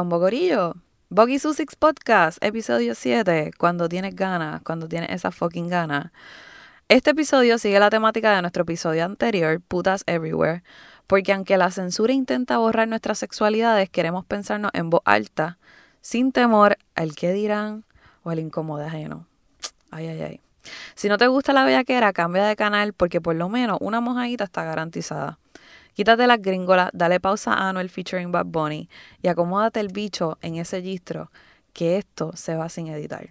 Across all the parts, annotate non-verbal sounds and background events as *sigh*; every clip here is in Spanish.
con Bogorillo. Boggy Susix Podcast, episodio 7, cuando tienes ganas, cuando tienes esa fucking ganas. Este episodio sigue la temática de nuestro episodio anterior, Putas Everywhere, porque aunque la censura intenta borrar nuestras sexualidades, queremos pensarnos en voz alta, sin temor al que dirán o al incómodo ajeno. Ay, ay, ay. Si no te gusta la bellaquera, cambia de canal porque por lo menos una mojadita está garantizada. Quítate las gringolas, dale pausa a Anuel featuring Bad Bunny y acomódate el bicho en ese registro que esto se va sin editar.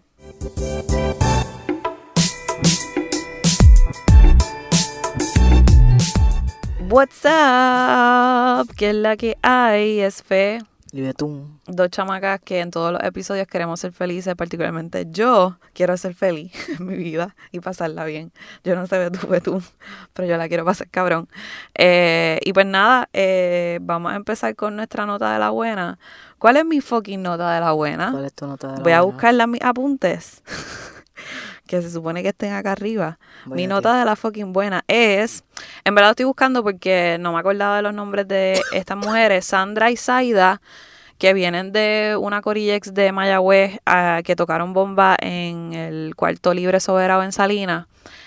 What's up? ¿Qué es la que hay? Es fe. Y tú. Dos chamacas que en todos los episodios queremos ser felices, particularmente yo quiero ser feliz *laughs* en mi vida y pasarla bien. Yo no sé de tú, pero yo la quiero pasar cabrón. Eh, y pues nada, eh, vamos a empezar con nuestra nota de la buena. ¿Cuál es mi fucking nota de la buena? ¿Cuál es tu nota de la Voy a buena? buscar mis apuntes. *laughs* que se supone que estén acá arriba. Mi nota de la fucking buena es, en verdad estoy buscando porque no me acordaba de los nombres de estas mujeres, Sandra y Zaida, que vienen de una Corillex de Mayagüez ah, que tocaron bomba en el cuarto libre soberano en Salinas.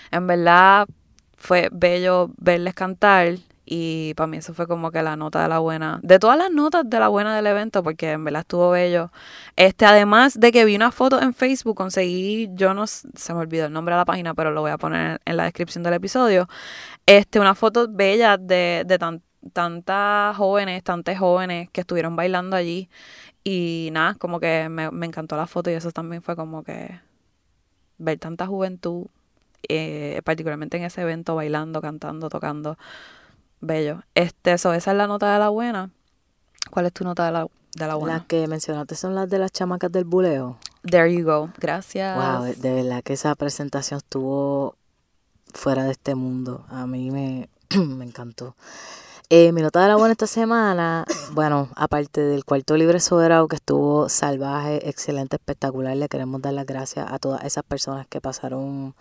En verdad fue bello verles cantar y para mí eso fue como que la nota de la buena, de todas las notas de la buena del evento, porque en verdad estuvo bello. Este, además de que vi una foto en Facebook, conseguí, yo no, se me olvidó el nombre de la página, pero lo voy a poner en la descripción del episodio. Este, una foto bella de, de tan- tantas jóvenes, tantas jóvenes que estuvieron bailando allí. Y nada, como que me, me encantó la foto y eso también fue como que ver tanta juventud, eh, particularmente en ese evento, bailando, cantando, tocando. Bello. Este, eso, esa es la nota de la buena. ¿Cuál es tu nota de la, de la buena? Las que mencionaste son las de las chamacas del buleo. There you go. Gracias. Wow, de, de verdad que esa presentación estuvo fuera de este mundo. A mí me, *clears throat* me encantó. Eh, mi nota de la buena esta semana, bueno, aparte del cuarto libre soberano que estuvo salvaje, excelente, espectacular, le queremos dar las gracias a todas esas personas que pasaron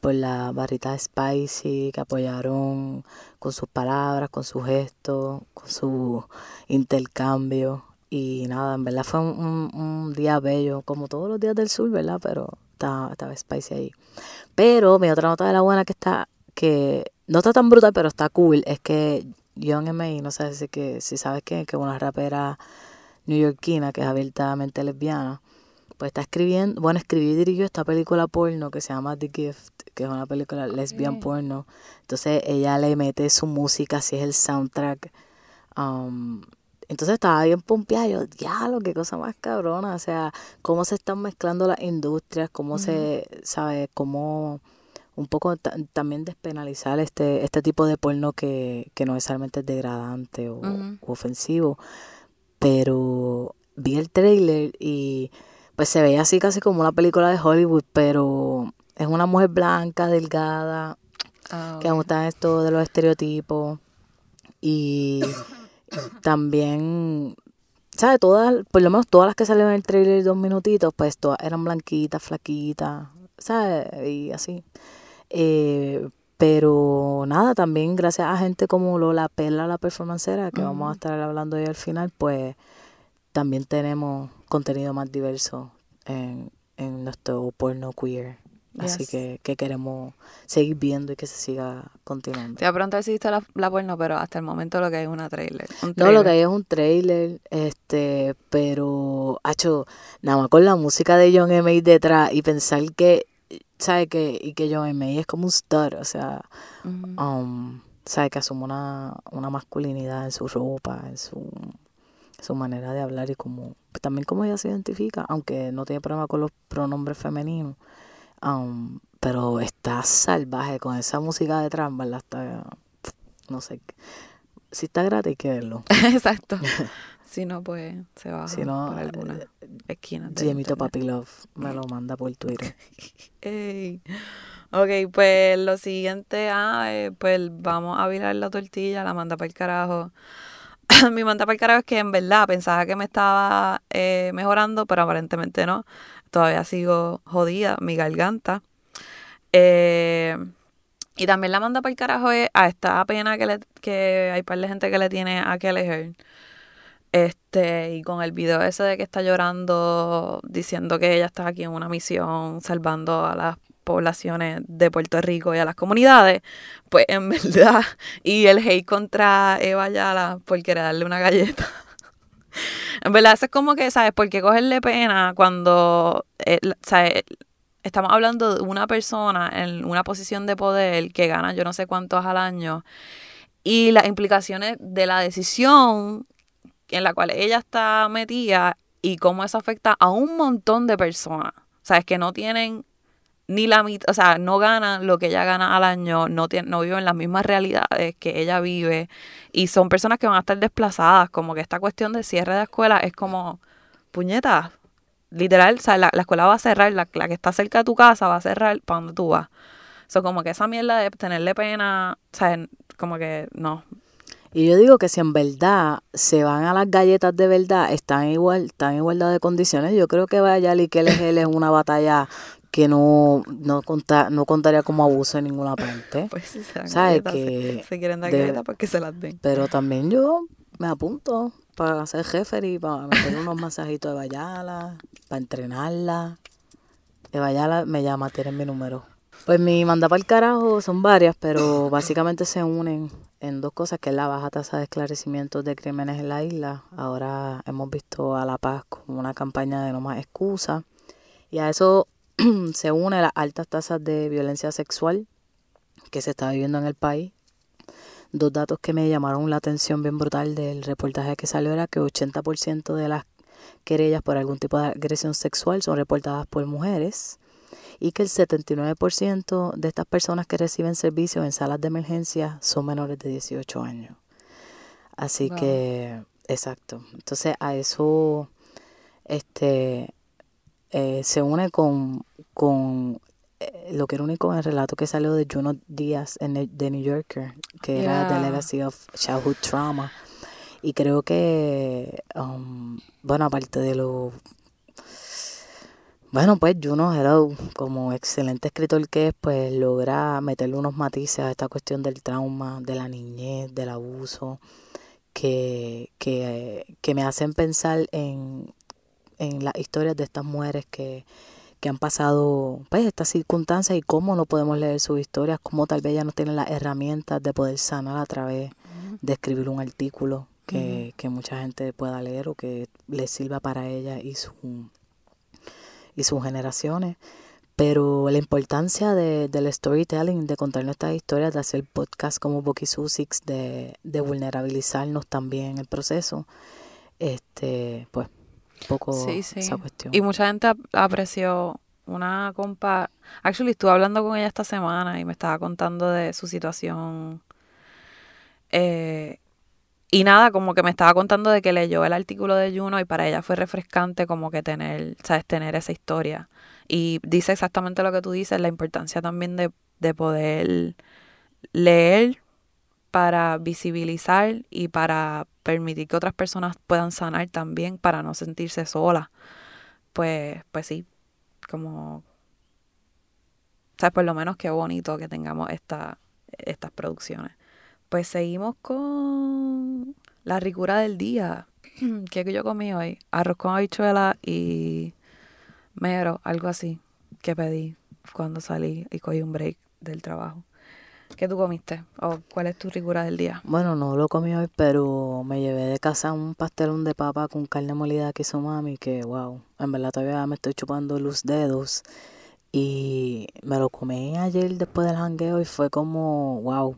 por la barrita Spicy, que apoyaron con sus palabras, con sus gestos, con su intercambio. Y nada, en verdad fue un, un- día bello, como todos los días del sur, ¿verdad? Pero estaba, estaba Spicy ahí. Pero mi otra nota de la buena que está, que no está tan brutal, pero está cool, es que Young M.A., no sé si, que, si sabes que, que una rapera neoyorquina que es abiertamente lesbiana, pues está escribiendo, bueno, escribió y dirigió esta película porno que se llama The Gift, que es una película lesbian porno. Entonces ella le mete su música, así es el soundtrack. Um, entonces estaba bien pompeada, yo, diablo, qué cosa más cabrona, o sea, cómo se están mezclando las industrias, cómo se, sabe, cómo un poco ta- también despenalizar este, este tipo de porno que, que no necesariamente es degradante o ofensivo. Pero vi el trailer y pues se veía así casi como una película de Hollywood, pero es una mujer blanca, delgada, Ah, que me ok. gustan esto de los estereotipos. Y *coughs* también, ¿sabes? Todas, por lo menos todas las que salieron en el trailer dos minutitos, pues todas eran blanquitas, flaquitas, ¿sabes? Y así. Eh, pero nada, también gracias a gente como Lola Perla, la performancera, que vamos a Ujú. estar hablando hoy al final, pues también tenemos contenido más diverso en, en nuestro porno queer. Así que, que queremos seguir viendo y que se siga continuando. Te iba a preguntar si viste la, la porno, pero hasta el momento lo que hay es una trailer. un No, lo que hay es un trailer, este, pero, hacho, nada más con la música de John M. detrás y pensar que, ¿sabe? Que, y que John M. es como un star, o sea, um, ¿sabe? Que asume una, una masculinidad en su ropa, en su, su manera de hablar y como, también como ella se identifica, aunque no tiene problema con los pronombres femeninos. Um, pero está salvaje con esa música detrás, ¿verdad? Está, no sé, si está gratis hay que verlo. *laughs* Exacto. *laughs* si no, pues se baja Si no, por alguna eh, esquina. internet. Papi Love me lo manda por Twitter. *laughs* Ey. Ok, pues lo siguiente, ah, eh, pues vamos a virar la tortilla, la manda para el carajo. *laughs* Mi manda para el carajo es que en verdad pensaba que me estaba eh, mejorando, pero aparentemente no. Todavía sigo jodida, mi garganta. Eh, y también la manda para el carajo es a esta pena que, le, que hay par de gente que le tiene a Kelleher. Este, y con el video ese de que está llorando, diciendo que ella está aquí en una misión salvando a las poblaciones de Puerto Rico y a las comunidades, pues en *laughs* verdad, y el hate contra Eva Yala por querer darle una galleta. *laughs* en verdad, eso es como que, ¿sabes? Porque cogerle pena cuando, eh, ¿sabes? Estamos hablando de una persona en una posición de poder que gana yo no sé cuántos al año y las implicaciones de la decisión en la cual ella está metida y cómo eso afecta a un montón de personas. O sea, es que no tienen ni la mitad, o sea, no ganan lo que ella gana al año, no, tienen, no viven las mismas realidades que ella vive y son personas que van a estar desplazadas, como que esta cuestión de cierre de escuela es como, puñeta, literal, o sea, la, escuela va a cerrar, la, que está cerca de tu casa va a cerrar para donde tú vas. Sea, como que esa mierda de tenerle pena, o sea, como que no, y yo digo que si en verdad se van a las galletas de verdad, están igual, están en igualdad de condiciones. Yo creo que vaya y que es una batalla que no, no, no contaría como abuso en ninguna parte. *laughs* Pues si se ¿Sabes? que se, quieren dar galletas, pues que se las den. Pero también yo me apunto para ser jefe y para meter unos masajitos de Bayala, para entrenarla. De Bayala me llama, tienen mi número. Pues mi manda para el carajo son varias, pero *coughs* básicamente se unen en dos cosas, que es la baja tasa de esclarecimientos de crímenes en la isla. Ahora hemos visto a La Paz como una campaña de no más excusa. Y a eso *clears throat* se une las altas tasas de violencia sexual que se está viviendo en el país. Dos datos que me llamaron la atención bien brutal del reportaje que salió era que 80% de las querellas por algún tipo de agresión sexual son reportadas por mujeres y que el 79% de estas personas que reciben servicios en salas de emergencia son menores de 18 años. Así que, exacto. Entonces a eso este eh, se une con, con eh, lo que era único en el relato que salió de Juno Díaz en de New Yorker, que era The Legacy of Childhood Trauma. Y creo que, um, bueno, aparte de lo bueno, pues Juno Hello, como excelente escritor que es, pues logra meterle unos matices a esta cuestión del trauma, de la niñez, del abuso, que, que, que me hacen pensar en, en las historias de estas mujeres que, que han pasado pues estas circunstancias y cómo no podemos leer sus historias, cómo tal vez ya no tienen las herramientas de poder sanar a través de escribir un artículo que, que mucha gente pueda leer o que le sirva para ella y su y sus generaciones. Pero la importancia de, del storytelling, de contar nuestras historias, de hacer podcast como Boki Susix, de, de vulnerabilizarnos también en el proceso, este, pues, poco esa cuestión. Y mucha gente apreció una compa. Actually, estuve hablando con ella esta semana y me estaba contando de su situación. Eh, y nada, como que me estaba contando de que leyó el artículo de Juno y para ella fue refrescante como que tener, ¿sabes? Tener esa historia. Y dice exactamente lo que tú dices, la importancia también de, de poder leer para visibilizar y para permitir que otras personas puedan sanar también para no sentirse solas. Pues, pues sí, como, ¿sabes? Por lo menos qué bonito que tengamos esta, estas producciones. Pues seguimos con la ricura del día. *clears throat* ¿Qué que yo comí hoy? Arroz con habichuela y mero, algo así, que pedí cuando salí y cogí un break del trabajo. ¿Qué tú comiste? ¿O cuál es tu ricura del día? Bueno, no lo comí hoy, pero me llevé de casa un pastelón de papa con carne molida que hizo mami, que wow, en verdad todavía me estoy chupando los dedos. Y me lo comí ayer después del jangueo y fue como, wow,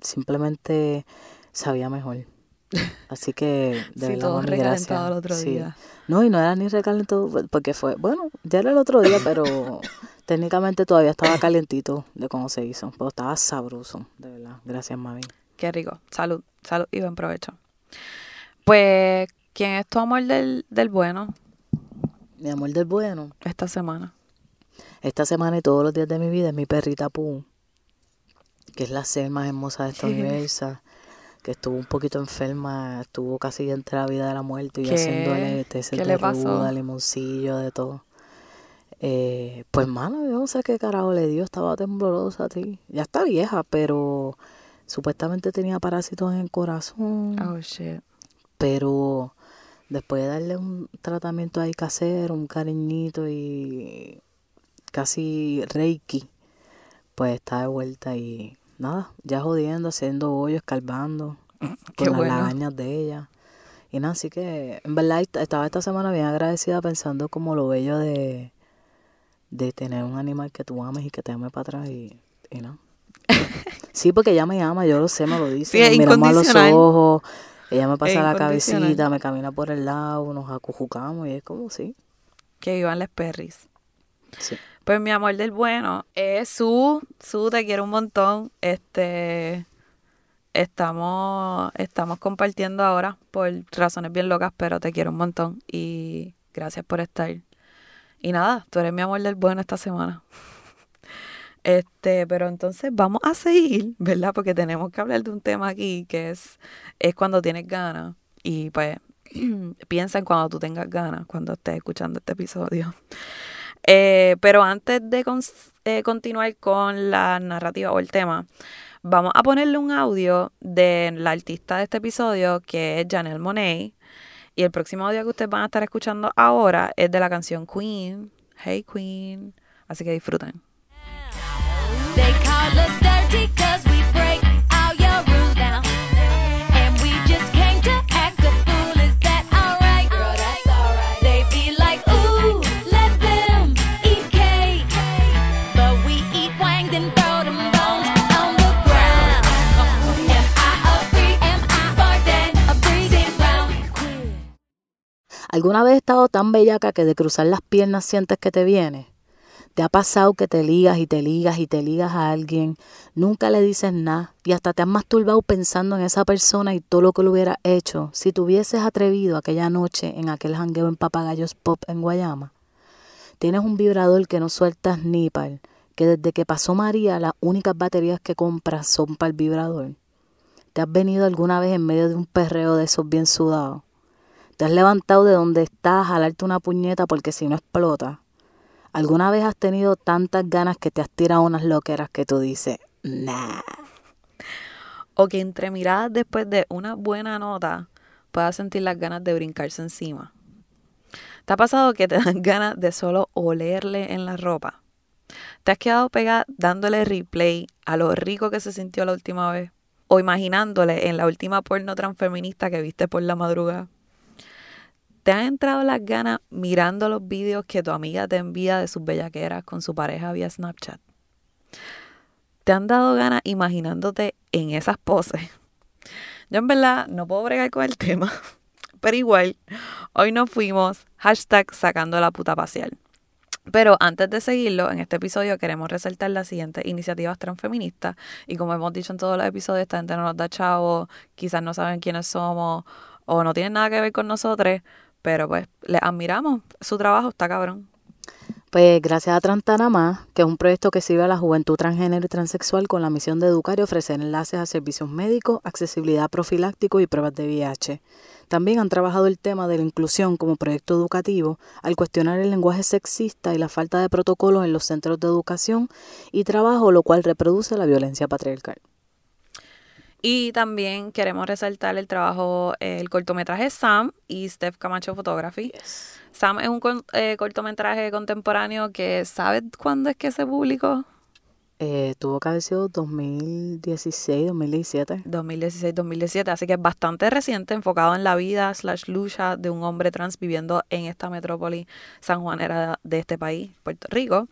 simplemente sabía mejor. *laughs* Así que de sí, todo recalentado el otro día. No, y no era ni recalentado porque fue, bueno, ya era el otro día, pero *laughs* técnicamente todavía estaba calientito de cómo se hizo. Pero estaba sabroso, de verdad. Gracias, mami. Qué rico. Salud, salud y buen provecho. Pues, ¿quién es tu amor del, del bueno? Mi amor del bueno. Esta semana. Esta semana y todos los días de mi vida es mi perrita Pooh que es la ser más hermosa de esta *laughs* universo, que estuvo un poquito enferma, estuvo casi entre la vida de la muerte y haciéndole test de ruda, limoncillo, de todo. Eh, pues mano, yo no sé qué carajo le dio, estaba temblorosa a ti. Ya está vieja, pero supuestamente tenía parásitos en el corazón. Oh shit. pero después de darle un tratamiento ahí casero, un cariñito y casi reiki, pues está de vuelta y nada, ya jodiendo, haciendo hoyos, *laughs* Qué con las bueno. lagañas de ella. Y nada, así que en verdad est- estaba esta semana bien agradecida pensando como lo bello de, de tener un animal que tú ames y que te ame para atrás y, y nada. *laughs* Sí, porque ella me ama, yo lo sé, me lo dice. Sí, nos miramos a los ojos, ella me pasa la cabecita, me camina por el lado, nos acujucamos y es como sí. Que vivan las perris. sí. Pues mi amor del bueno es Su. Su, te quiero un montón. Este. Estamos, estamos compartiendo ahora por razones bien locas, pero te quiero un montón. Y gracias por estar. Y nada, tú eres mi amor del bueno esta semana. *laughs* Este, pero entonces vamos a seguir, ¿verdad? Porque tenemos que hablar de un tema aquí que es, es cuando tienes ganas. Y pues *clears throat* piensa en cuando tú tengas ganas, cuando estés escuchando este episodio. Eh, pero antes de eh, continuar con la narrativa o el tema, vamos a ponerle un audio de la artista de este episodio, que es Janelle Monet. Y el próximo audio que ustedes van a estar escuchando ahora es de la canción Queen. Hey Queen. Así que disfruten. ¿Alguna vez has estado tan bellaca que de cruzar las piernas sientes que te viene? ¿Te ha pasado que te ligas y te ligas y te ligas a alguien, nunca le dices nada y hasta te has masturbado pensando en esa persona y todo lo que lo hubiera hecho si te hubieses atrevido aquella noche en aquel jangueo en Papagayos Pop en Guayama? Tienes un vibrador que no sueltas ni par, que desde que pasó María las únicas baterías que compras son para el vibrador. ¿Te has venido alguna vez en medio de un perreo de esos bien sudados? ¿Te has levantado de donde estás a jalarte una puñeta porque si no explota? ¿Alguna vez has tenido tantas ganas que te has tirado unas loqueras que tú dices, nah? O que entre miradas después de una buena nota puedas sentir las ganas de brincarse encima. ¿Te ha pasado que te *laughs* dan ganas de solo olerle en la ropa? ¿Te has quedado pegada dándole replay a lo rico que se sintió la última vez? ¿O imaginándole en la última porno transfeminista que viste por la madrugada? ¿Te han entrado las ganas mirando los vídeos que tu amiga te envía de sus bellaqueras con su pareja vía Snapchat? ¿Te han dado ganas imaginándote en esas poses? Yo en verdad no puedo bregar con el tema, *laughs* pero igual, hoy nos fuimos hashtag sacando la puta pasear. Pero antes de seguirlo, en este episodio queremos resaltar las siguientes iniciativas transfeministas. Y como hemos dicho en todos los episodios, esta gente no nos da chavo, quizás no saben quiénes somos o no tienen nada que ver con nosotros, pero pues les admiramos. Su trabajo está cabrón. Pues gracias a Trantana Más, que es un proyecto que sirve a la juventud transgénero y transexual con la misión de educar y ofrecer enlaces a servicios médicos, accesibilidad profiláctico y pruebas de VIH. También han trabajado el tema de la inclusión como proyecto educativo al cuestionar el lenguaje sexista y la falta de protocolos en los centros de educación y trabajo, lo cual reproduce la violencia patriarcal. Y también queremos resaltar el trabajo, eh, el cortometraje Sam y Steph Camacho Photography. Sam es un eh, cortometraje contemporáneo que ¿sabes cuándo es que se publicó? Eh, tuvo que haber sido 2016, 2017. 2016-2017, así que es bastante reciente, enfocado en la vida slash lucha de un hombre trans viviendo en esta metrópoli sanjuanera de este país, Puerto Rico.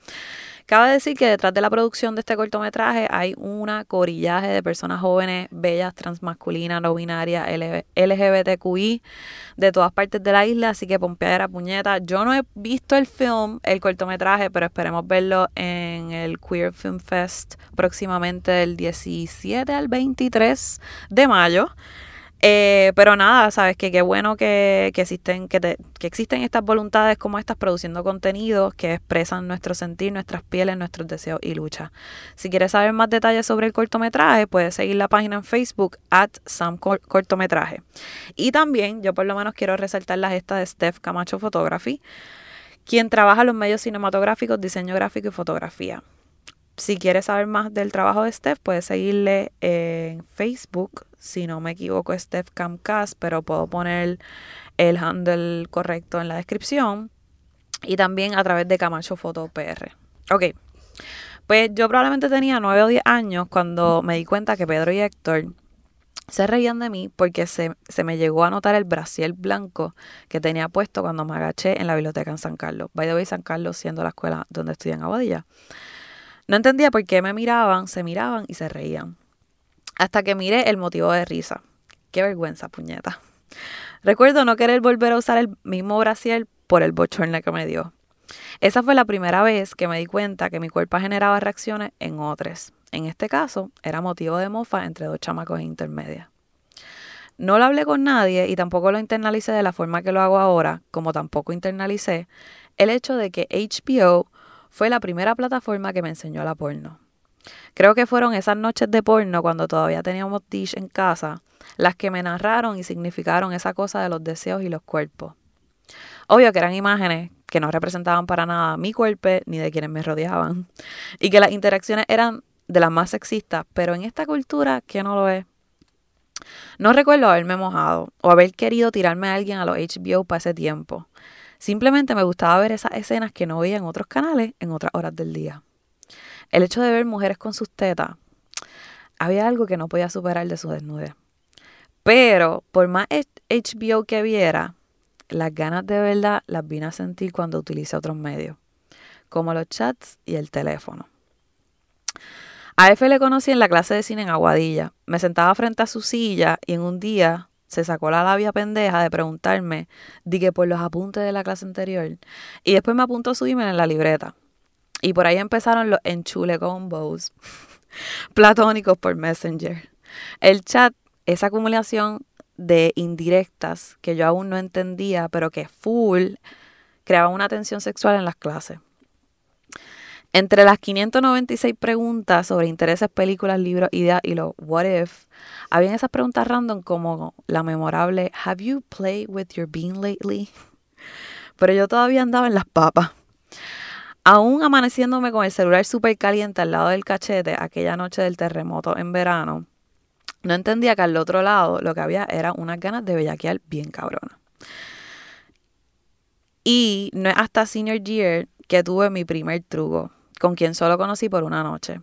Cabe decir que detrás de la producción de este cortometraje hay una corillaje de personas jóvenes, bellas, transmasculinas, no binarias, LG LGBTQI, de todas partes de la isla, así que pompeadera, puñeta. Yo no he visto el film, el cortometraje, pero esperemos verlo en el Queer Film Fest próximamente del 17 al 23 de mayo. Eh, pero nada, sabes que qué bueno que, que existen que, te- que existen estas voluntades como estas produciendo contenidos que expresan nuestro sentir, nuestras pieles, nuestros deseos y luchas. Si quieres saber más detalles sobre el cortometraje, puedes seguir la página en Facebook at Sam Cor- Cortometraje. Y también, yo por lo menos quiero resaltar la gesta de Steph Camacho Photography, quien trabaja los medios cinematográficos, diseño gráfico y fotografía. si quieres saber más del trabajo de Steph, puedes seguirle en Facebook. Si no me equivoco, es Steph Camcast, pero puedo poner el handle correcto en la descripción. Y también a través de Camacho Foto PR. Ok. Pues yo probablemente tenía 9 o 10 años cuando me di cuenta que Pedro y Héctor se reían de mí porque se, se me llegó a notar el brasier blanco que tenía puesto cuando me agaché en la biblioteca en San Carlos. By the way, San Carlos siendo la escuela donde estudié en Aguadilla. No entendía por qué me miraban, se miraban y se reían. Hasta que miré el motivo de risa. Qué vergüenza, puñeta. Recuerdo no querer volver a usar el mismo brasier por el bochorno que me dio. Esa fue la primera vez que me di cuenta que mi cuerpo generaba reacciones en otros. En este caso, era motivo de mofa entre dos chamacos intermedias. No lo hablé con nadie y tampoco lo internalicé de la forma que lo hago ahora, como tampoco internalicé el hecho de que HBO fue la primera plataforma que me enseñó la porno. Creo que fueron esas noches de porno cuando todavía teníamos Dish en casa las que me narraron y significaron esa cosa de los deseos y los cuerpos. Obvio que eran imágenes que no representaban para nada mi cuerpo ni de quienes me rodeaban y que las interacciones eran de las más sexistas, pero en esta cultura que no lo es. No recuerdo haberme mojado o haber querido tirarme a alguien a los HBO para ese tiempo. Simplemente me gustaba ver esas escenas que no veía en otros canales en otras horas del día. El hecho de ver mujeres con sus tetas, había algo que no podía superar de su desnudez. Pero por más HBO que viera, las ganas de verdad las vine a sentir cuando utilicé otros medios, como los chats y el teléfono. A F le conocí en la clase de cine en Aguadilla. Me sentaba frente a su silla y en un día se sacó la labia pendeja de preguntarme, di que por los apuntes de la clase anterior, y después me apuntó su email en la libreta. Y por ahí empezaron los enchule combos *laughs* platónicos por Messenger. El chat, esa acumulación de indirectas que yo aún no entendía, pero que full creaba una tensión sexual en las clases. Entre las 596 preguntas sobre intereses, películas, libros, ideas y los what if, habían esas preguntas random como la memorable Have you played with your bean lately? *laughs* Pero yo todavía andaba en las papas. Aún amaneciéndome con el celular súper caliente al lado del cachete aquella noche del terremoto en verano, no entendía que al otro lado lo que había era unas ganas de bellaquear bien cabrona. Y no es hasta senior year que tuve mi primer truco, con quien solo conocí por una noche.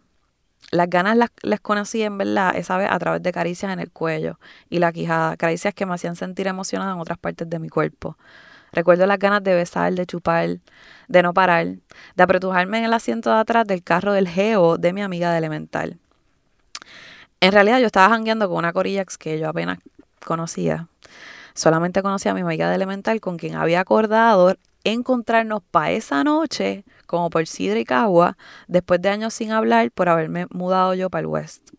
Las ganas las, las conocí en verdad esa vez a través de caricias en el cuello y la quijada, caricias que me hacían sentir emocionada en otras partes de mi cuerpo. Recuerdo las ganas de besar, de chupar, de no parar, de apretujarme en el asiento de atrás del carro del geo de mi amiga de elemental. En realidad yo estaba jangueando con una corilla que yo apenas conocía. Solamente conocía a mi amiga de elemental con quien había acordado encontrarnos para esa noche, como por Sidra y Cagua, después de años sin hablar por haberme mudado yo para el West.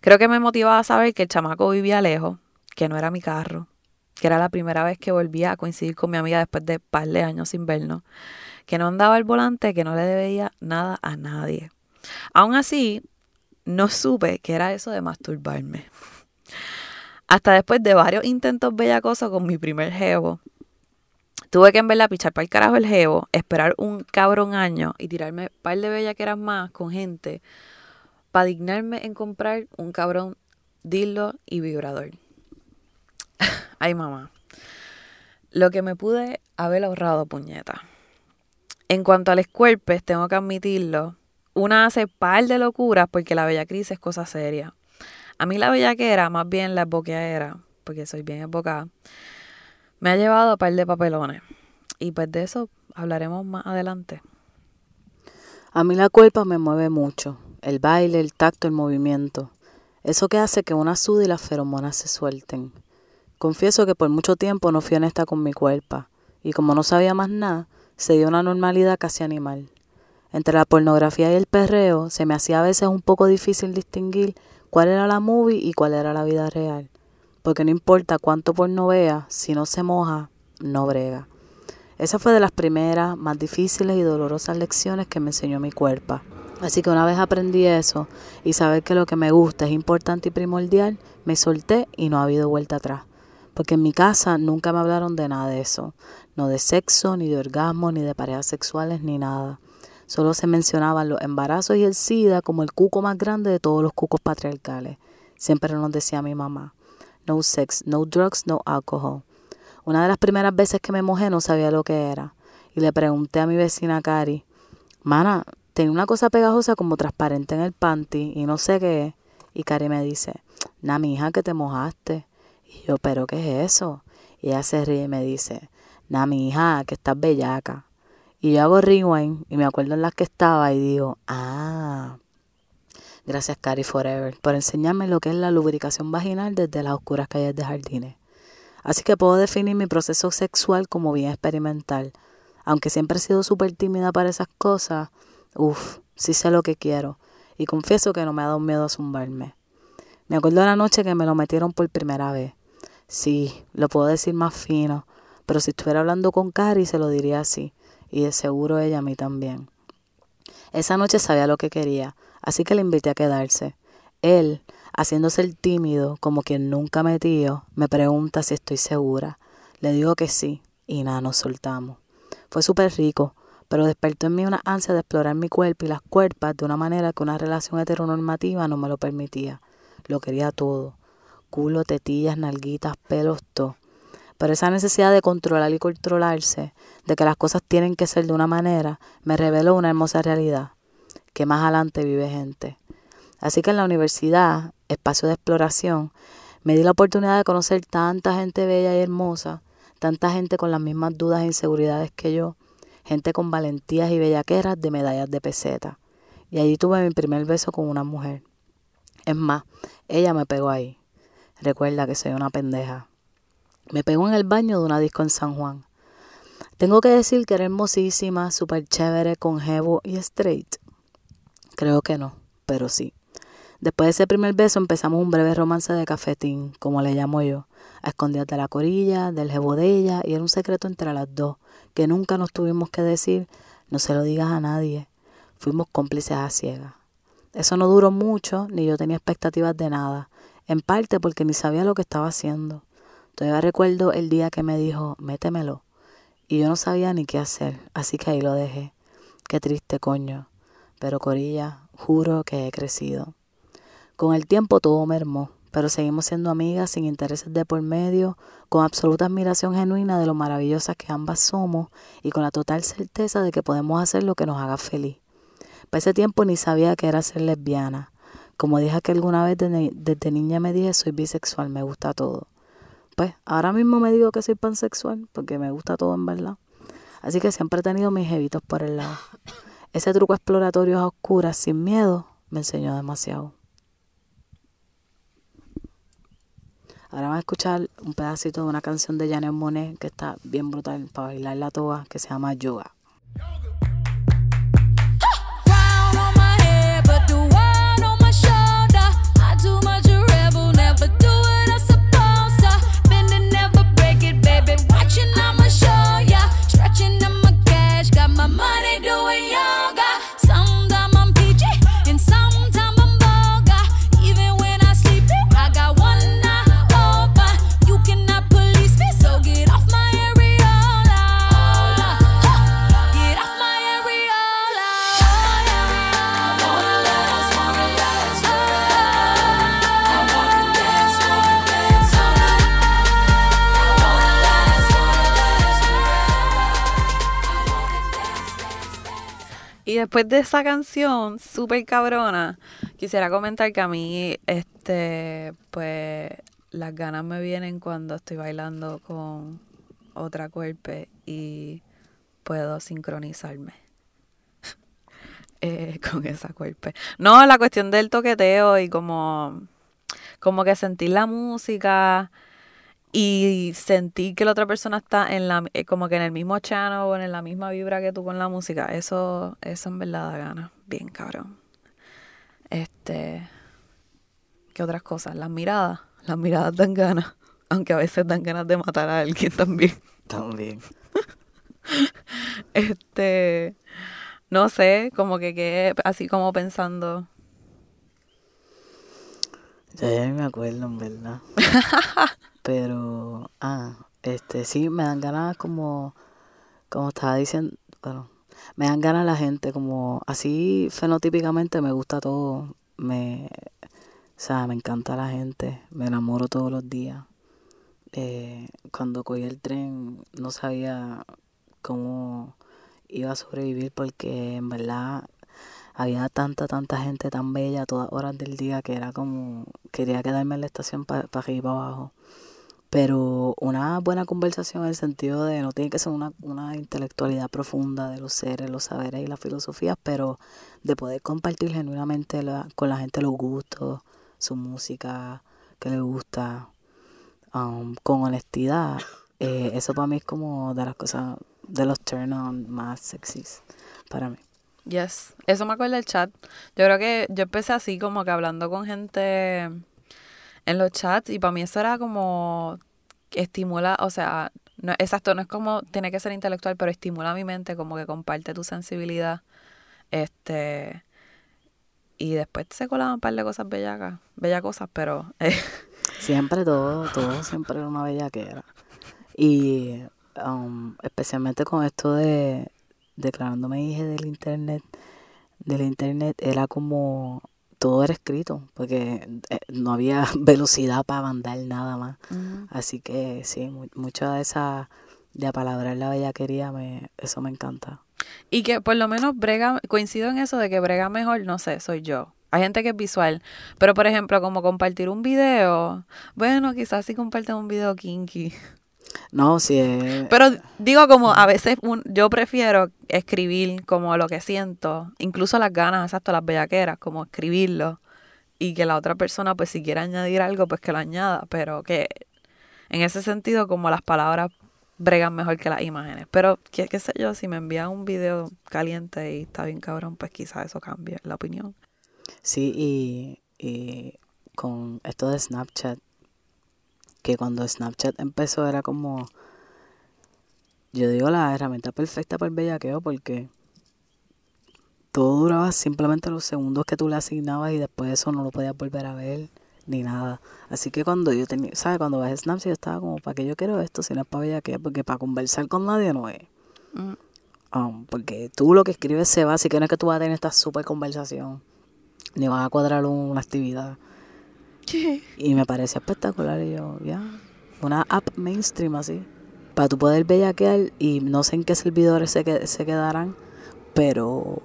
Creo que me motivaba a saber que el chamaco vivía lejos, que no era mi carro, que era la primera vez que volvía a coincidir con mi amiga después de par de años sin vernos, que no andaba al volante, que no le debía nada a nadie. Aún así, no supe que era eso de masturbarme. Hasta después de varios intentos bellacosos con mi primer jevo, tuve que en verdad pichar para el carajo el jevo, esperar un cabrón año y tirarme un par de bellaqueras más con gente para dignarme en comprar un cabrón dildo y vibrador. *laughs* Ay, mamá. Lo que me pude haber ahorrado, puñeta. En cuanto a los tengo que admitirlo, una hace par de locuras porque la bella crisis es cosa seria. A mí la bellaquera, más bien la boqueadera, porque soy bien embocada, me ha llevado a par de papelones. Y pues de eso hablaremos más adelante. A mí la culpa me mueve mucho. El baile, el tacto, el movimiento. Eso que hace que una suda y las feromonas se suelten. Confieso que por mucho tiempo no fui honesta con mi cuerpo. Y como no sabía más nada, se dio una normalidad casi animal. Entre la pornografía y el perreo se me hacía a veces un poco difícil distinguir cuál era la movie y cuál era la vida real. Porque no importa cuánto porno vea, si no se moja, no brega. Esa fue de las primeras, más difíciles y dolorosas lecciones que me enseñó mi cuerpo. Así que una vez aprendí eso y saber que lo que me gusta es importante y primordial, me solté y no ha habido vuelta atrás. Porque en mi casa nunca me hablaron de nada de eso. No de sexo, ni de orgasmo, ni de parejas sexuales, ni nada. Solo se mencionaban los embarazos y el SIDA como el cuco más grande de todos los cucos patriarcales. Siempre nos decía mi mamá. No sex, no drugs, no alcohol. Una de las primeras veces que me mojé no sabía lo que era. Y le pregunté a mi vecina Cari, Mana, tenía una cosa pegajosa como transparente en el panty y no sé qué. Y Cari me dice, na mi hija que te mojaste. Y yo, ¿pero qué es eso? Y ella se ríe y me dice, na mi hija que estás bellaca. Y yo hago rewind y me acuerdo en las que estaba y digo, ah, gracias Cari Forever por enseñarme lo que es la lubricación vaginal desde las oscuras calles de jardines. Así que puedo definir mi proceso sexual como bien experimental. Aunque siempre he sido súper tímida para esas cosas, uff, sí sé lo que quiero. Y confieso que no me ha dado miedo a zumbarme. Me acuerdo de la noche que me lo metieron por primera vez. Sí, lo puedo decir más fino, pero si estuviera hablando con Cari se lo diría así, y de seguro ella a mí también. Esa noche sabía lo que quería, así que le invité a quedarse. Él, haciéndose el tímido, como quien nunca metió, me pregunta si estoy segura. Le digo que sí, y nada, nos soltamos. Fue súper rico, pero despertó en mí una ansia de explorar mi cuerpo y las cuerpas de una manera que una relación heteronormativa no me lo permitía. Lo quería todo. Culo, tetillas, nalguitas, pelos, todo. Pero esa necesidad de controlar y controlarse, de que las cosas tienen que ser de una manera, me reveló una hermosa realidad, que más adelante vive gente. Así que en la universidad, espacio de exploración, me di la oportunidad de conocer tanta gente bella y hermosa, tanta gente con las mismas dudas e inseguridades que yo, gente con valentías y bellaqueras de medallas de peseta. Y allí tuve mi primer beso con una mujer. Es más, ella me pegó ahí. Recuerda que soy una pendeja. Me pegó en el baño de una disco en San Juan. Tengo que decir que era hermosísima, súper chévere, con jevo y straight. Creo que no, pero sí. Después de ese primer beso empezamos un breve romance de cafetín, como le llamo yo, a escondidas de la corilla, del jevo de ella, y era un secreto entre las dos, que nunca nos tuvimos que decir, no se lo digas a nadie. Fuimos cómplices a ciegas. Eso no duró mucho, ni yo tenía expectativas de nada, en parte porque ni sabía lo que estaba haciendo. Todavía recuerdo el día que me dijo, métemelo, y yo no sabía ni qué hacer, así que ahí lo dejé. Qué triste, coño. Pero Corilla, juro que he crecido. Con el tiempo todo mermó, pero seguimos siendo amigas sin intereses de por medio, con absoluta admiración genuina de lo maravillosas que ambas somos y con la total certeza de que podemos hacer lo que nos haga feliz. Para ese tiempo ni sabía que era ser lesbiana. Como dije que alguna vez desde, niña me dije soy bisexual, me gusta todo. Pues ahora mismo me digo que soy pansexual porque me gusta todo en verdad. Así que siempre he tenido mis jevitos por el lado. Ese truco exploratorio a oscuras sin miedo me enseñó demasiado. Ahora vamos a escuchar un pedacito de una canción de Janet Monet que está bien brutal para bailar la toa que se llama Yoga. Crown después de esa canción súper cabrona, quisiera comentar que a mí, este, pues, las ganas me vienen cuando estoy bailando con otra cuerpo y puedo sincronizarme *laughs* eh, con esa cuerpo. No, la cuestión del toqueteo y como, como que sentir la música y sentir que la otra persona está en la eh, como que en el mismo channel o en la misma vibra que tú con la música eso eso en verdad da ganas bien cabrón este qué otras cosas las miradas las miradas dan ganas aunque a veces dan ganas de matar a alguien también También. este no sé como que quedé así como pensando Ya, ya me acuerdo, en verdad. *laughs* Pero, ah, este, sí, me dan ganas como, como estaba diciendo, bueno, me dan ganas la gente, como así fenotípicamente me gusta todo. Me, o sea, me encanta la gente, me enamoro todos los días. Eh, cuando cogí el tren no sabía cómo iba a sobrevivir porque en verdad había tanta, tanta gente tan bella a todas horas del día que era como, quería quedarme en la estación para arriba y para abajo. Pero una buena conversación en el sentido de no tiene que ser una, una intelectualidad profunda de los seres, los saberes y las filosofías, pero de poder compartir genuinamente la- con la gente los gustos, su música, que le gusta, um, con honestidad. Eh, eso para mí es como de las cosas, de los turn on más sexys para mí. Yes, eso me acuerda del chat. Yo creo que yo empecé así como que hablando con gente en los chats y para mí eso era como estimula, o sea, no, exacto, no es como tiene que ser intelectual, pero estimula mi mente, como que comparte tu sensibilidad. Este y después se colaban un par de cosas bellacas, bellas cosas, pero eh, *laughs* Siempre todo, todo siempre era una bellaquera. Y um, especialmente con esto de declarándome dije del internet, del internet era como todo era escrito, porque eh, no había *laughs* velocidad para mandar nada más. Así que sí, mu- mucha de esa de apalabrar la bellaquería, me, eso me encanta. Y que por lo menos brega, coincido en eso de que brega mejor, no sé, soy yo. Hay gente que es visual, pero por ejemplo, como compartir un video, bueno, quizás sí comparten un video kinky. *laughs* No, sí, es- Pero digo como a veces un- yo prefiero escribir como lo que siento, incluso las ganas, exacto, las bellaqueras, como escribirlo y que la otra persona pues si quiere añadir algo pues que lo añada, pero que en ese sentido como las palabras bregan mejor que las imágenes. Pero qué, qué sé yo, si me envían un video caliente y está bien cabrón, pues quizás eso cambie la opinión. Sí, y, y con esto de Snapchat, que cuando Snapchat empezó era como, yo digo la herramienta perfecta para el bellaqueo porque todo duraba simplemente los segundos que tú le asignabas y después de eso no lo podías volver a ver ni nada. Así que cuando yo tenía, ¿sabes? Cuando bajé Snapchat yo estaba como, ¿para qué yo quiero esto si no es para bellaquear? Porque para conversar con nadie no es. Mm. Um, porque tú lo que escribes se va, así que no es que tú vas a tener esta super conversación, ni vas a cuadrar un- una actividad. Y me parecía espectacular. Y yo, ya, una app mainstream así. Para tú poder bellaquear y no sé en qué servidores se, que- se quedarán, pero,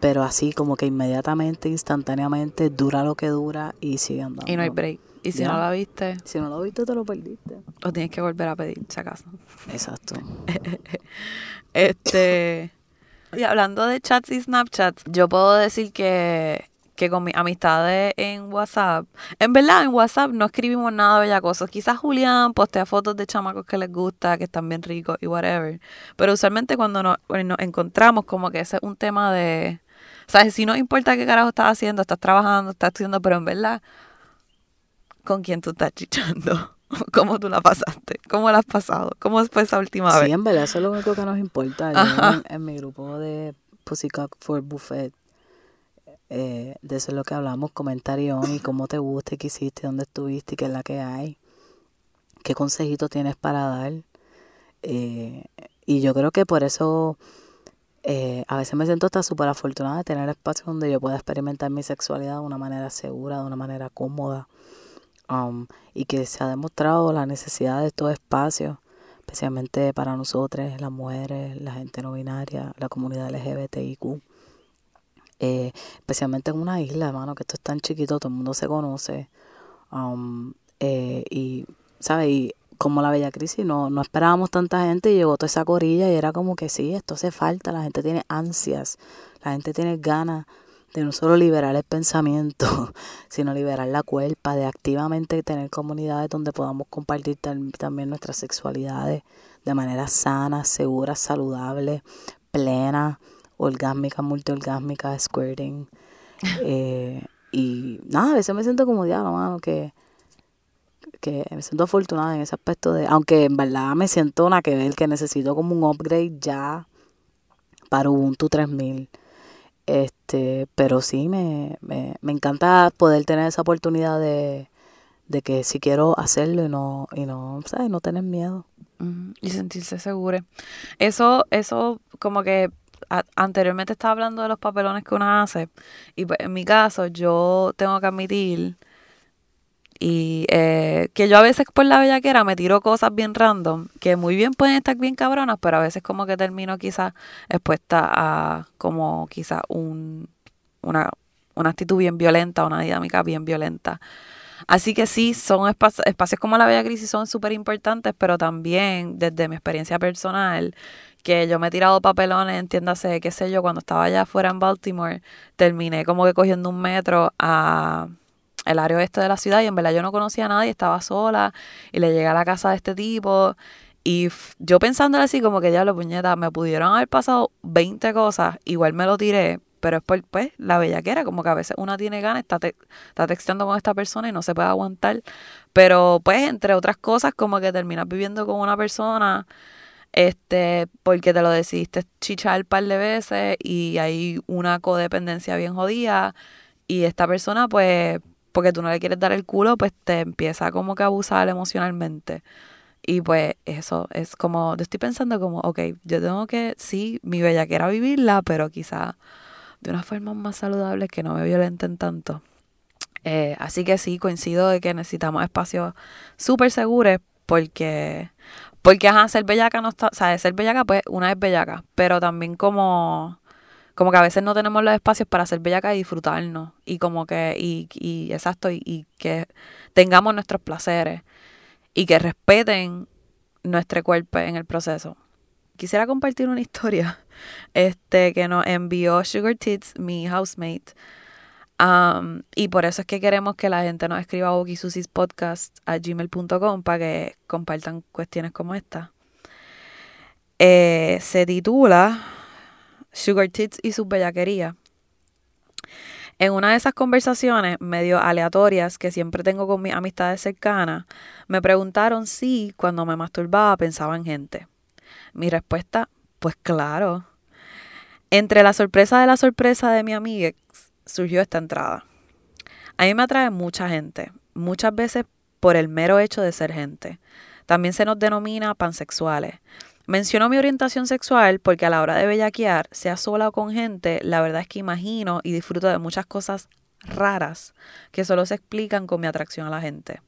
pero así como que inmediatamente, instantáneamente, dura lo que dura y sigue andando. Y no hay break. Y si no la viste, Si no lo viste, te lo perdiste. lo tienes que volver a pedir, si acaso. Exacto. *laughs* Este. Y hablando de chats y Snapchats, yo puedo decir que, que con mis amistades en WhatsApp, en verdad en WhatsApp no escribimos nada bellacoso. Quizás Julián postea fotos de chamacos que les gusta, que están bien ricos y whatever. Pero usualmente cuando nos, bueno, nos encontramos, como que ese es un tema de. ¿Sabes? Si no importa qué carajo estás haciendo, estás trabajando, estás haciendo, pero en verdad, ¿con quién tú estás chichando? *laughs* ¿Cómo tú la pasaste? ¿Cómo la has pasado? ¿Cómo fue esa última Sí, vez? en verdad, eso es lo único que nos importa. Yo en, en mi grupo de Pussycat for Buffet, eh, de eso es lo que hablamos, comentario y cómo te gusta, qué hiciste, dónde estuviste, qué es la que hay, qué consejitos tienes para dar. Eh, y yo creo que por eso eh, a veces me siento hasta súper afortunada de tener espacios donde yo pueda experimentar mi sexualidad de una manera segura, de una manera cómoda. um, y que se ha demostrado la necesidad de estos espacios especialmente para nosotras, las mujeres, la gente no binaria, la comunidad LGBTIQ. Eh, especialmente en una isla, hermano, que esto es tan chiquito, todo el mundo se conoce. Um, eh, y, ¿sabes? Y como la Bella Crisis, no, no esperábamos tanta gente y llegó toda esa corilla y era como que sí, esto hace falta, la gente tiene ansias, la gente tiene ganas de no solo liberar el pensamiento, *laughs* sino liberar la cuerpa, de activamente tener comunidades donde podamos compartir tam- también nuestras sexualidades de manera sana, segura, saludable, plena, orgásmica, multiorgásmica, squirting. Eh, y nada, a veces me siento como diablo, mano, que, que me siento afortunada en ese aspecto de, aunque en verdad me siento una que ver que necesito como un upgrade ya para Ubuntu 3000. Este, pero sí me, me, me encanta poder tener esa oportunidad de, de que si quiero hacerlo y no, y no, ¿sabes? No tener miedo. Y sentirse segura. Eso, eso como que anteriormente estaba hablando de los papelones que uno hace. Y pues, en mi caso, yo tengo que admitir y eh, que yo a veces por la bellaquera me tiro cosas bien random, que muy bien pueden estar bien cabronas, pero a veces como que termino quizás expuesta a como quizás un, una, una actitud bien violenta, una dinámica bien violenta. Así que sí, son espacios, espacios como la Bella Crisis son súper importantes, pero también desde mi experiencia personal, que yo me he tirado papelones, entiéndase, qué sé yo, cuando estaba allá afuera en Baltimore, terminé como que cogiendo un metro a el área oeste de la ciudad y en verdad yo no conocía a nadie, estaba sola y le llegué a la casa de este tipo y yo pensándole así como que ya lo puñeta, me pudieron haber pasado 20 cosas, igual me lo tiré, pero es por pues la bellaquera, como que a veces una tiene ganas, está, te- está texteando con esta persona y no se puede aguantar, pero pues entre otras cosas como que terminas viviendo con una persona este, porque te lo decidiste chichar un par de veces y hay una codependencia bien jodida y esta persona pues porque tú no le quieres dar el culo pues te empieza como que a abusar emocionalmente. Y pues eso es como yo estoy pensando como ok yo tengo que sí mi bellaquera vivirla pero quizá de una forma más saludable que no me violenten tanto. Eh, así que sí coincido de que necesitamos espacios súper seguros porque porque, ajá, ser bellaca no está, o sea, ser bellaca, pues, una es bellaca, pero también como, como que a veces no tenemos los espacios para ser bellaca y disfrutarnos, y como que, y, y exacto, y, y que tengamos nuestros placeres, y que respeten nuestro cuerpo en el proceso. Quisiera compartir una *laughs* historia, este, que nos envió Sugar Tits, mi housemate, Y por eso es que queremos que la gente nos escriba a Podcast a gmail.com para que compartan cuestiones como esta. Eh, se titula Sugar Tits y sus bellaquerías. En una de esas conversaciones medio aleatorias que siempre tengo con mis amistades cercanas, me preguntaron si cuando me masturbaba pensaba en gente. Mi respuesta, pues claro. Entre la sorpresa de la sorpresa de mi amiga surgió esta entrada. A mí me atrae mucha gente, muchas veces por el mero hecho de ser gente. También se nos denomina pansexuales. Menciono mi orientación sexual porque a la hora de bellaquear, sea sola o con gente, la verdad es que imagino y disfruto de muchas cosas raras que solo se explican con mi atracción a la gente.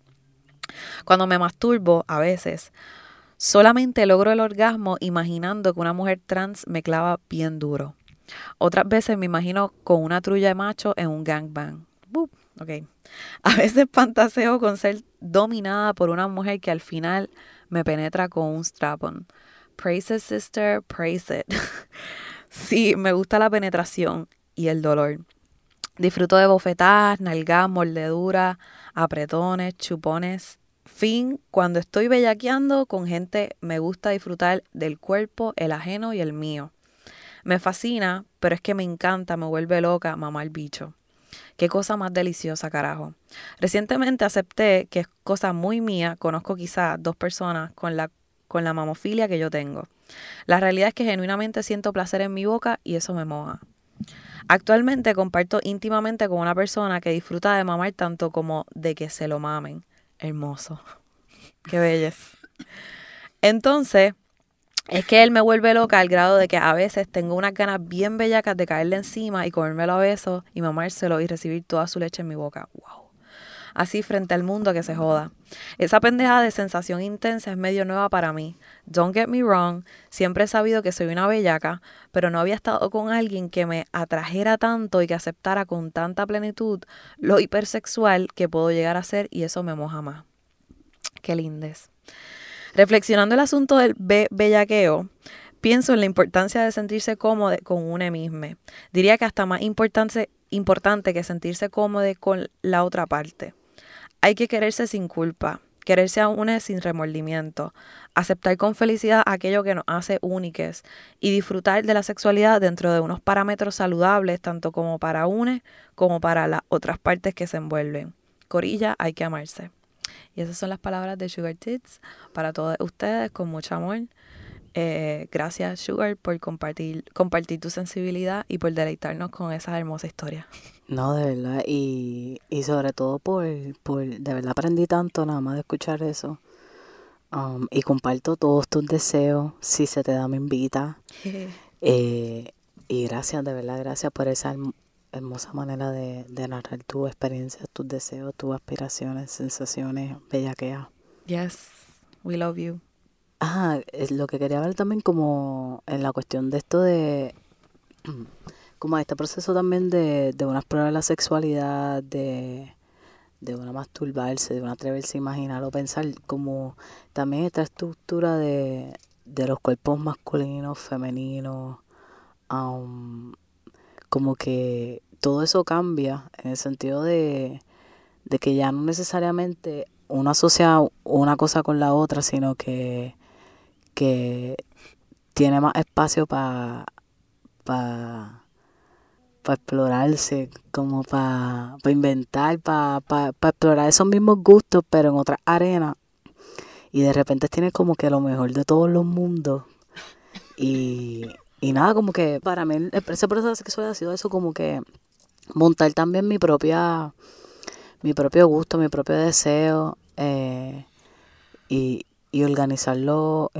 Cuando me masturbo, a veces, solamente logro el orgasmo imaginando que una mujer trans me clava bien duro. Otras veces me imagino con una trulla de macho en un gangbang. Bup, ok. *laughs* A veces fantaseo con ser dominada por una mujer que al final me penetra con un strap-on. Praise it, sister, praise it. *laughs* sí, me gusta la penetración y el dolor. Disfruto de bofetadas, nalgadas, mordeduras, apretones, chupones. Fin, cuando estoy bellaqueando con gente, me gusta disfrutar del cuerpo, el ajeno y el mío. Me fascina, pero es que me encanta, me vuelve loca mamar bicho. Qué cosa más deliciosa, carajo. Recientemente acepté que es cosa muy mía, conozco quizás dos personas con la, con la mamofilia que yo tengo. La realidad es que genuinamente siento placer en mi boca y eso me moja. Actualmente comparto íntimamente con una persona que disfruta de mamar tanto como de que se lo mamen. Hermoso. *laughs* Qué belleza. Entonces, es que él me vuelve loca al grado de que a veces tengo unas ganas bien bellacas de caerle encima y comérmelo a besos y mamárselo y recibir toda su leche en mi boca. ¡Wow! Así frente al mundo que se joda. Esa pendeja de sensación intensa es medio nueva para mí. Don't get me wrong, siempre he sabido que soy una bellaca, pero no había estado con alguien que me atrajera tanto y que aceptara con tanta plenitud lo hipersexual que puedo llegar a ser y eso me moja más. Qué lindes. Reflexionando el asunto del be bellaqueo, pienso en la importancia de sentirse cómodo con una misma. Diría que hasta más importante, que sentirse cómodo con la otra parte. Hay que quererse sin culpa, quererse a una sin remordimiento, aceptar con felicidad aquello que nos hace únicas y disfrutar de la sexualidad dentro de unos parámetros saludables, tanto como para une como para las otras partes que se envuelven. Corilla, hay que amarse. Y esas son las palabras de Sugar Tits para todos ustedes con mucho amor. Eh, gracias Sugar por compartir, compartir tu sensibilidad y por deleitarnos con esa hermosa historia. No, de verdad, y, y sobre todo por, por, de verdad aprendí tanto nada más de escuchar eso. Um, y comparto todos tus deseos, si se te da me invita. *laughs* Eh, Y gracias, de verdad, gracias por esa hermosa manera de, de narrar tu experiencia, tus deseos, tus aspiraciones, sensaciones, bellaqueas. Yes, we love you. Ah, es lo que quería hablar también como en la cuestión de esto de *clears throat* como este proceso también de, de una explorar la sexualidad, de, de una masturbarse, de una atreverse a imaginar o pensar, como también esta estructura de, de los cuerpos masculinos, femeninos, am, como que todo eso cambia en el sentido de, de que ya no necesariamente uno asocia una cosa con la otra, sino que, que tiene más espacio para pa, pa explorarse, como para pa inventar, para pa, pa explorar esos mismos gustos, pero en otras arenas. Y de repente tienes como que lo mejor de todos los mundos. Y, y nada, como que para mí ese proceso sexual ha sido eso como que montar también mi propia mi propio gusto, mi propio deseo eh, y, y organizarlo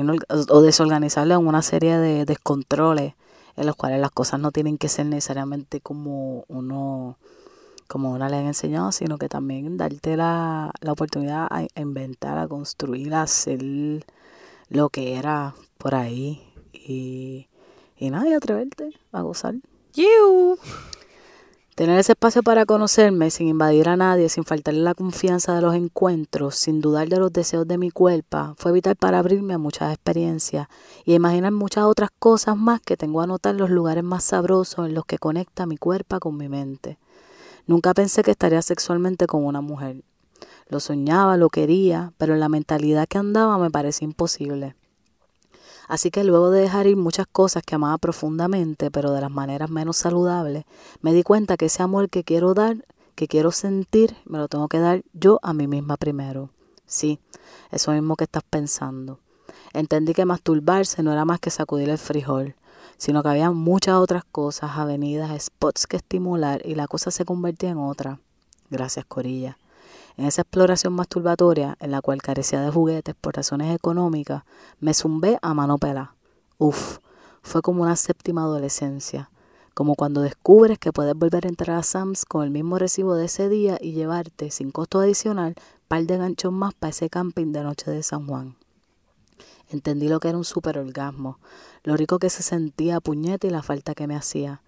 o desorganizarlo en una serie de descontroles en los cuales las cosas no tienen que ser necesariamente como uno como una le han enseñado, sino que también darte la, la oportunidad a, a inventar, a construir, a hacer lo que era por ahí. Y, y nada, y atreverte a gozar. You. Tener ese espacio para conocerme sin invadir a nadie, sin faltarle la confianza de los encuentros, sin dudar de los deseos de mi cuerpo, fue vital para abrirme a muchas experiencias y imaginar muchas otras cosas más que tengo a notar los lugares más sabrosos en los que conecta mi cuerpo con mi mente. Nunca pensé que estaría sexualmente con una mujer. Lo soñaba, lo quería, pero en la mentalidad que andaba me parecía imposible. Así que luego de dejar ir muchas cosas que amaba profundamente, pero de las maneras menos saludables, me di cuenta que ese amor que quiero dar, que quiero sentir, me lo tengo que dar yo a mí misma primero. Sí, eso mismo que estás pensando. Entendí que masturbarse no era más que sacudir el frijol, sino que había muchas otras cosas, avenidas, spots que estimular y la cosa se convertía en otra. Gracias, Corilla. En esa exploración masturbatoria, en la cual carecía de juguetes por razones económicas, me zumbé a mano pelá. Uf, fue como una séptima adolescencia. Como cuando descubres que puedes volver a entrar a Sam's con el mismo recibo de ese día y llevarte, sin costo adicional, par de ganchos más para ese camping de noche de San Juan. Entendí lo que era un superorgasmo, lo rico que se sentía a puñete y la falta que me hacía.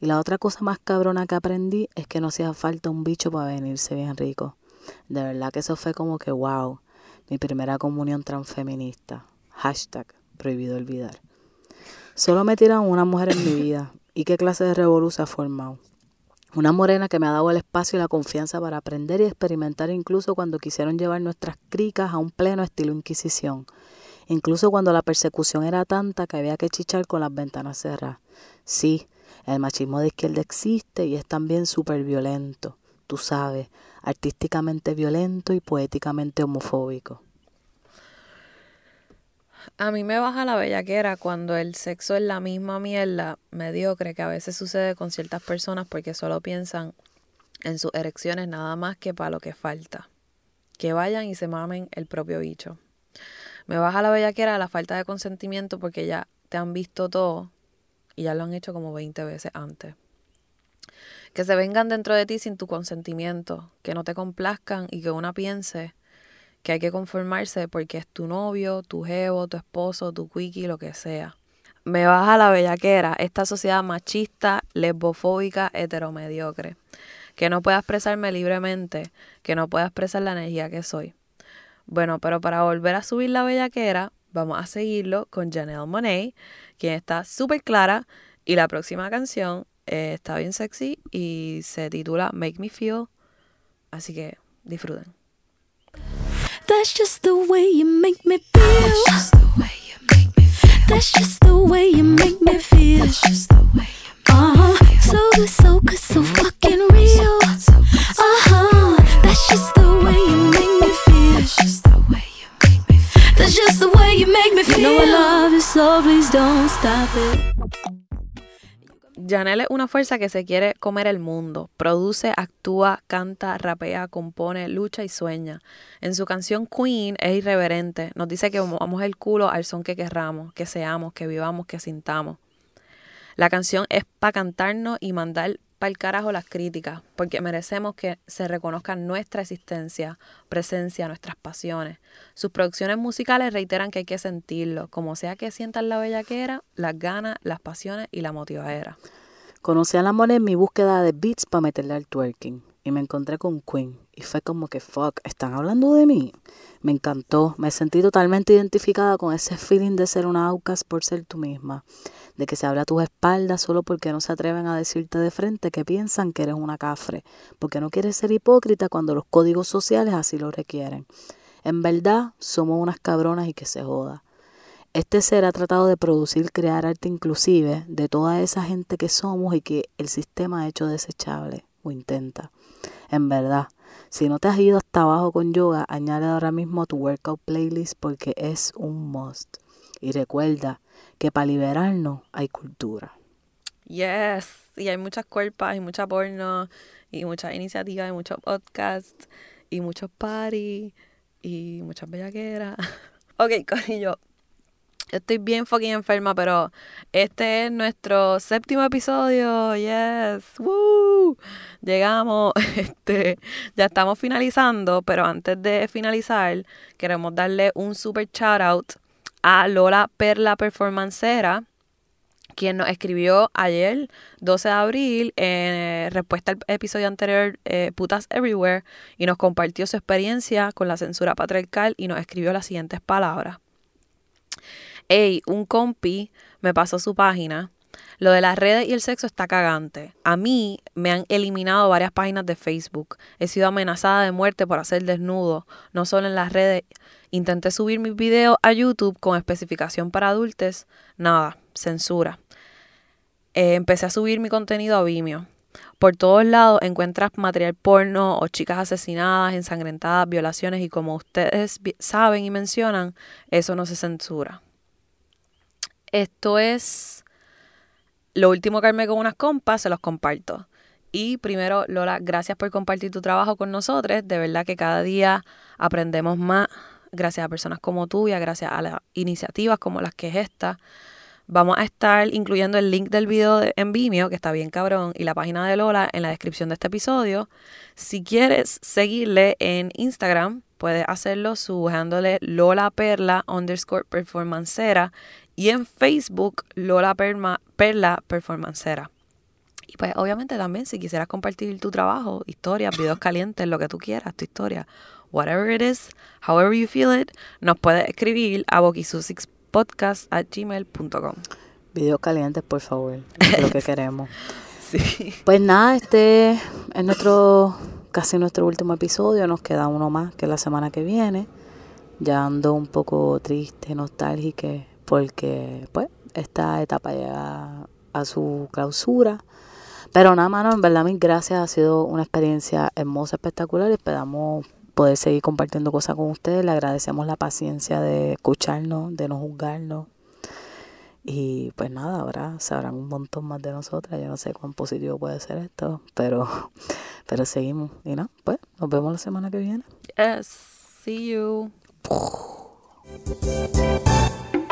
Y la otra cosa más cabrona que aprendí es que no hacía falta un bicho para venirse bien rico. De verdad que eso fue como que wow, mi primera comunión transfeminista. Hashtag prohibido olvidar. Solo me tiran una mujer en mi *coughs* vida. ¿Y qué clase de revolución ha formado? Una morena que me ha dado el espacio y la confianza para aprender y experimentar incluso cuando quisieron llevar nuestras cricas a un pleno estilo Inquisición. Incluso cuando la persecución era tanta que había que chichar con las ventanas cerradas. Sí, el machismo de izquierda existe y es también súper violento. Tú sabes, artísticamente violento y poéticamente homofóbico. A mí me baja la bellaquera cuando el sexo es la misma mierda mediocre que a veces sucede con ciertas personas porque solo piensan en sus erecciones nada más que para lo que falta. Que vayan y se mamen el propio bicho. Me baja la bellaquera la falta de consentimiento porque ya te han visto todo y ya lo han hecho como 20 veces antes. Que se vengan dentro de ti sin tu consentimiento, que no te complazcan y que una piense que hay que conformarse porque es tu novio, tu jevo, tu esposo, tu quickie, lo que sea. Me baja la bellaquera, esta sociedad machista, lesbofóbica, heteromediocre. Que no pueda expresarme libremente, que no pueda expresar la energía que soy. Bueno, pero para volver a subir la bellaquera, vamos a seguirlo con Janelle Monet, quien está súper clara y la próxima canción eh, está bien sexy y se titula Make Me Feel. Así que disfruten. That's just the way you make me feel. That's just the way you make me feel. Uh huh. So good, so good, so fucking real. Uh huh. That's just the way you make me feel. That's just the way you make me feel. You know I love you, so please don't stop it. Janelle es una fuerza que se quiere comer el mundo. Produce, actúa, canta, rapea, compone, lucha y sueña. En su canción Queen es irreverente. Nos dice que movamos el culo al son que querramos, que seamos, que vivamos, que sintamos. La canción es para cantarnos y mandar para el carajo las críticas, porque merecemos que se reconozca nuestra existencia, presencia, nuestras pasiones. Sus producciones musicales reiteran que hay que sentirlo, como sea que sientan la bellaquera, las ganas, las pasiones y la motivadera. Conocí al amor en mi búsqueda de beats para meterle al twerking y me encontré con Queen y fue como que fuck, están hablando de mí. Me encantó, me sentí totalmente identificada con ese feeling de ser una outcast por ser tú misma, de que se habla a tus espaldas solo porque no se atreven a decirte de frente que piensan que eres una cafre, porque no quieres ser hipócrita cuando los códigos sociales así lo requieren. En verdad, somos unas cabronas y que se joda. Este ser ha tratado de producir, crear arte inclusive de toda esa gente que somos y que el sistema ha hecho desechable o intenta. En verdad, si no te has ido hasta abajo con yoga, añade ahora mismo tu workout playlist porque es un must. Y recuerda que para liberarnos hay cultura. Yes, y hay muchas cuerpas y mucha porno y muchas iniciativas y muchos podcasts y muchos parties y muchas bellaqueras. *laughs* ok, Corillo, estoy bien fucking enferma, pero este es nuestro séptimo episodio. Yes. Woo. Llegamos. *laughs* Este, ya estamos finalizando, pero antes de finalizar, queremos darle un super shout out a Lola Perla Performancera, quien nos escribió ayer, 12 de abril, en respuesta al episodio anterior, eh, Putas Everywhere, y nos compartió su experiencia con la censura patriarcal y nos escribió las siguientes palabras. Ey, un compi me pasó su página. Lo de las redes y el sexo está cagante. A mí me han eliminado varias páginas de Facebook. He sido amenazada de muerte por hacer desnudo, no solo en las redes. Intenté subir mis videos a YouTube con especificación para adultos. Nada, censura. Eh, empecé a subir mi contenido a Vimeo. Por todos lados encuentras material porno o chicas asesinadas, ensangrentadas, violaciones y como ustedes saben y mencionan, eso no se censura. Esto es lo último que armé con unas compas, se los comparto. Y primero, Lola, gracias por compartir tu trabajo con nosotros. De verdad que cada día aprendemos más gracias a personas como tú y a gracias a las iniciativas como las que es esta. Vamos a estar incluyendo el link del video de- en Vimeo, que está bien cabrón, y la página de Lola en la descripción de este episodio. Si quieres seguirle en Instagram, puedes hacerlo su handle Lola Perla underscore performancera y en Facebook Lola Perma- Perla Performancera. Y pues obviamente también si quisieras compartir tu trabajo, historias, videos *laughs* calientes, lo que tú quieras, tu historia, whatever it is, however you feel it, nos puedes escribir a boquisusixpodcast at gmail.com. Videos calientes, por favor, *laughs* es lo que queremos. Sí. Pues nada, este es nuestro casi nuestro último episodio. Nos queda uno más que la semana que viene. Ya ando un poco triste, nostálgica, porque pues esta etapa llega a su clausura. Pero nada, mano, en verdad, mil gracias. Ha sido una experiencia hermosa, espectacular. y Esperamos poder seguir compartiendo cosas con ustedes. Le agradecemos la paciencia de escucharnos, de no juzgarnos. Y pues nada, ahora sabrán un montón más de nosotras. Yo no sé cuán positivo puede ser esto, pero, *laughs* pero seguimos. Y no, pues nos vemos la semana que viene. Yes. See you. *laughs*